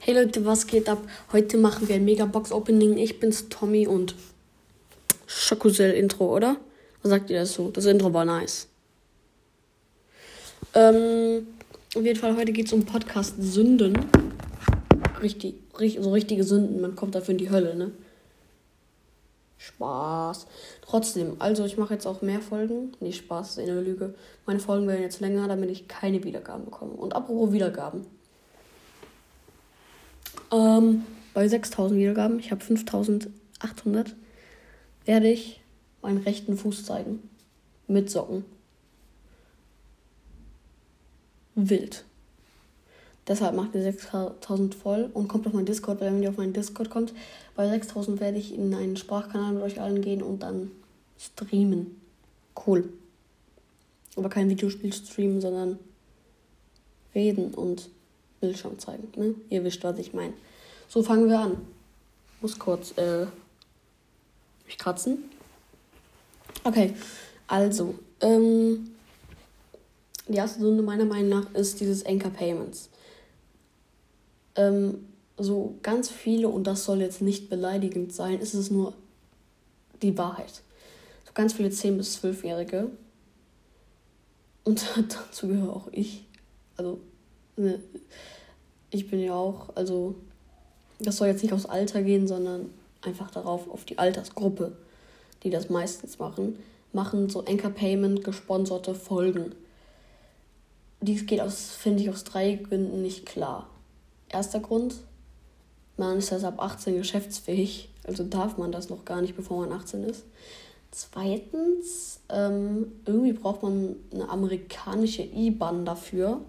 Hey Leute, was geht ab? Heute machen wir ein Mega-Box-Opening. Ich bin's, Tommy und Schokosel-Intro, oder? Was sagt ihr dazu? Das Intro war nice. Ähm, auf jeden Fall, heute geht's um Podcast Sünden. Richtig, so richtige Sünden. Man kommt dafür in die Hölle, ne? Spaß. Trotzdem, also ich mache jetzt auch mehr Folgen. Nee, Spaß ist eine Lüge. Meine Folgen werden jetzt länger, damit ich keine Wiedergaben bekomme. Und apropos Wiedergaben. Ähm, bei 6000 Wiedergaben, ich habe 5800, werde ich meinen rechten Fuß zeigen. Mit Socken. Wild. Deshalb macht ihr 6000 voll und kommt auf meinen Discord, weil wenn ihr auf meinen Discord kommt, bei 6000 werde ich in einen Sprachkanal mit euch allen gehen und dann streamen. Cool. Aber kein Videospiel streamen, sondern reden und Bildschirm zeigen. Ne? Ihr wisst, was ich meine. So fangen wir an. Muss kurz äh, mich kratzen. Okay, also, ähm, die erste Sünde meiner Meinung nach ist dieses Anchor Payments. Ähm, so ganz viele, und das soll jetzt nicht beleidigend sein, ist es nur die Wahrheit. So ganz viele 10- bis 12-Jährige, und dazu gehöre auch ich, also ich bin ja auch, also das soll jetzt nicht aufs Alter gehen, sondern einfach darauf, auf die Altersgruppe, die das meistens machen, machen so Anchor Payment gesponserte Folgen. Dies geht aus, finde ich, aus drei Gründen nicht klar. Erster Grund, man ist erst ab 18 geschäftsfähig, also darf man das noch gar nicht, bevor man 18 ist. Zweitens, ähm, irgendwie braucht man eine amerikanische IBAN dafür,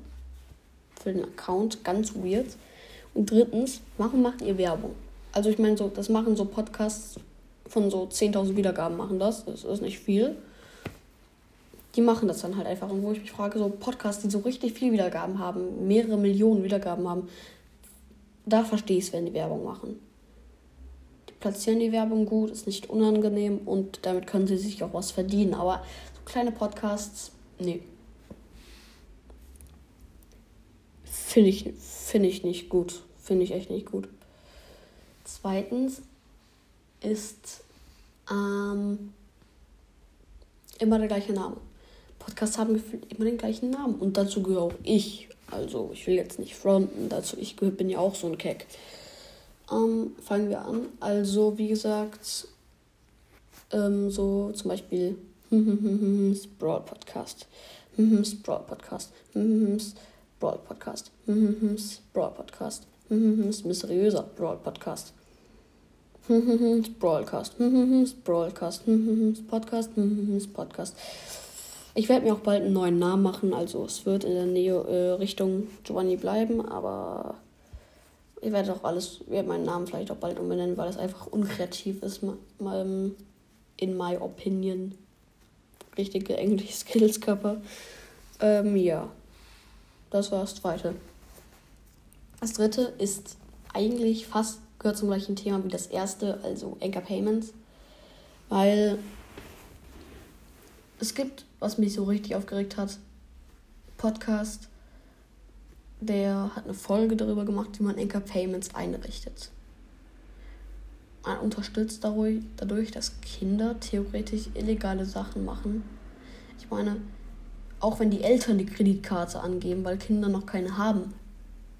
für den Account, ganz weird. Und drittens, warum macht ihr Werbung? Also ich meine, so, das machen so Podcasts von so 10.000 Wiedergaben machen das, das ist nicht viel. Die machen das dann halt einfach. Und wo ich mich frage, so Podcasts, die so richtig viel Wiedergaben haben, mehrere Millionen Wiedergaben haben, da verstehe ich es, wenn die Werbung machen. Die platzieren die Werbung gut, ist nicht unangenehm und damit können sie sich auch was verdienen. Aber so kleine Podcasts, nee. Finde ich, find ich nicht gut. Finde ich echt nicht gut. Zweitens ist ähm, immer der gleiche Name. Podcasts haben immer den gleichen Namen. Und dazu gehöre auch ich. Also ich will jetzt nicht fronten, dazu ich bin ja auch so ein Keck. Ähm, fangen wir an. Also wie gesagt, ähm, so zum Beispiel Sprawl Podcast, Sprawl Podcast, Brawl Podcast, Sprawl Podcast, mysteriöser Brawl Podcast. Brawlcast, Brawlcast, Podcast, Podcast. Ich werde mir auch bald einen neuen Namen machen, also es wird in der Nähe äh, Richtung Giovanni bleiben, aber ich werde auch alles, werde meinen Namen vielleicht auch bald umbenennen, weil es einfach unkreativ ist, in my opinion. Richtige Englisch-Skills, Körper. Ähm, ja. Das war das zweite. Das dritte ist eigentlich fast, gehört zum gleichen Thema wie das erste, also Anchor Payments. Weil es gibt, was mich so richtig aufgeregt hat, Podcast, der hat eine Folge darüber gemacht, wie man Anchor Payments einrichtet. Man unterstützt dadurch, dadurch, dass Kinder theoretisch illegale Sachen machen. Ich meine, auch wenn die Eltern die Kreditkarte angeben, weil Kinder noch keine haben.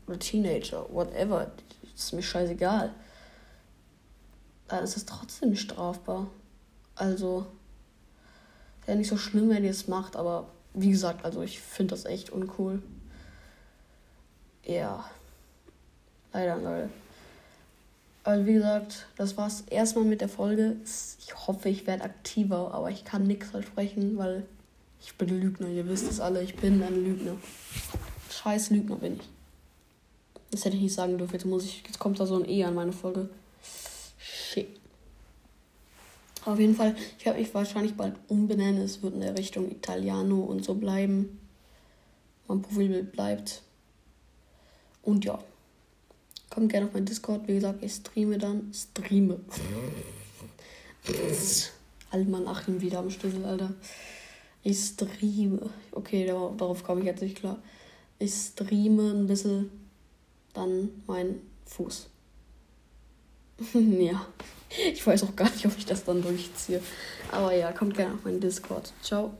Oder Teenager, whatever. Das ist mir scheißegal. Dann ist es trotzdem strafbar. Also, wäre nicht so schlimm, wenn ihr es macht, aber wie gesagt, also ich finde das echt uncool. Ja. Leider, Leute. Also wie gesagt, das war's erstmal mit der Folge. Ich hoffe, ich werde aktiver, aber ich kann nichts versprechen, weil ich bin Lügner. Ihr wisst es alle, ich bin ein Lügner. Scheiß Lügner bin ich. Das hätte ich nicht sagen dürfen. Jetzt muss ich. Jetzt kommt da so ein E an meine Folge. Shit. Auf jeden Fall, ich werde mich wahrscheinlich bald umbenennen. Es wird in der Richtung Italiano und so bleiben. Mein Profilbild bleibt. Und ja. Kommt gerne auf mein Discord. Wie gesagt, ich streame dann. Streame. Altmann Achim wieder am Schlüssel, Alter. Ich streame. Okay, darauf komme ich jetzt nicht klar. Ich streame ein bisschen dann mein Fuß. ja. Ich weiß auch gar nicht, ob ich das dann durchziehe. Aber ja, kommt gerne auf meinen Discord. Ciao.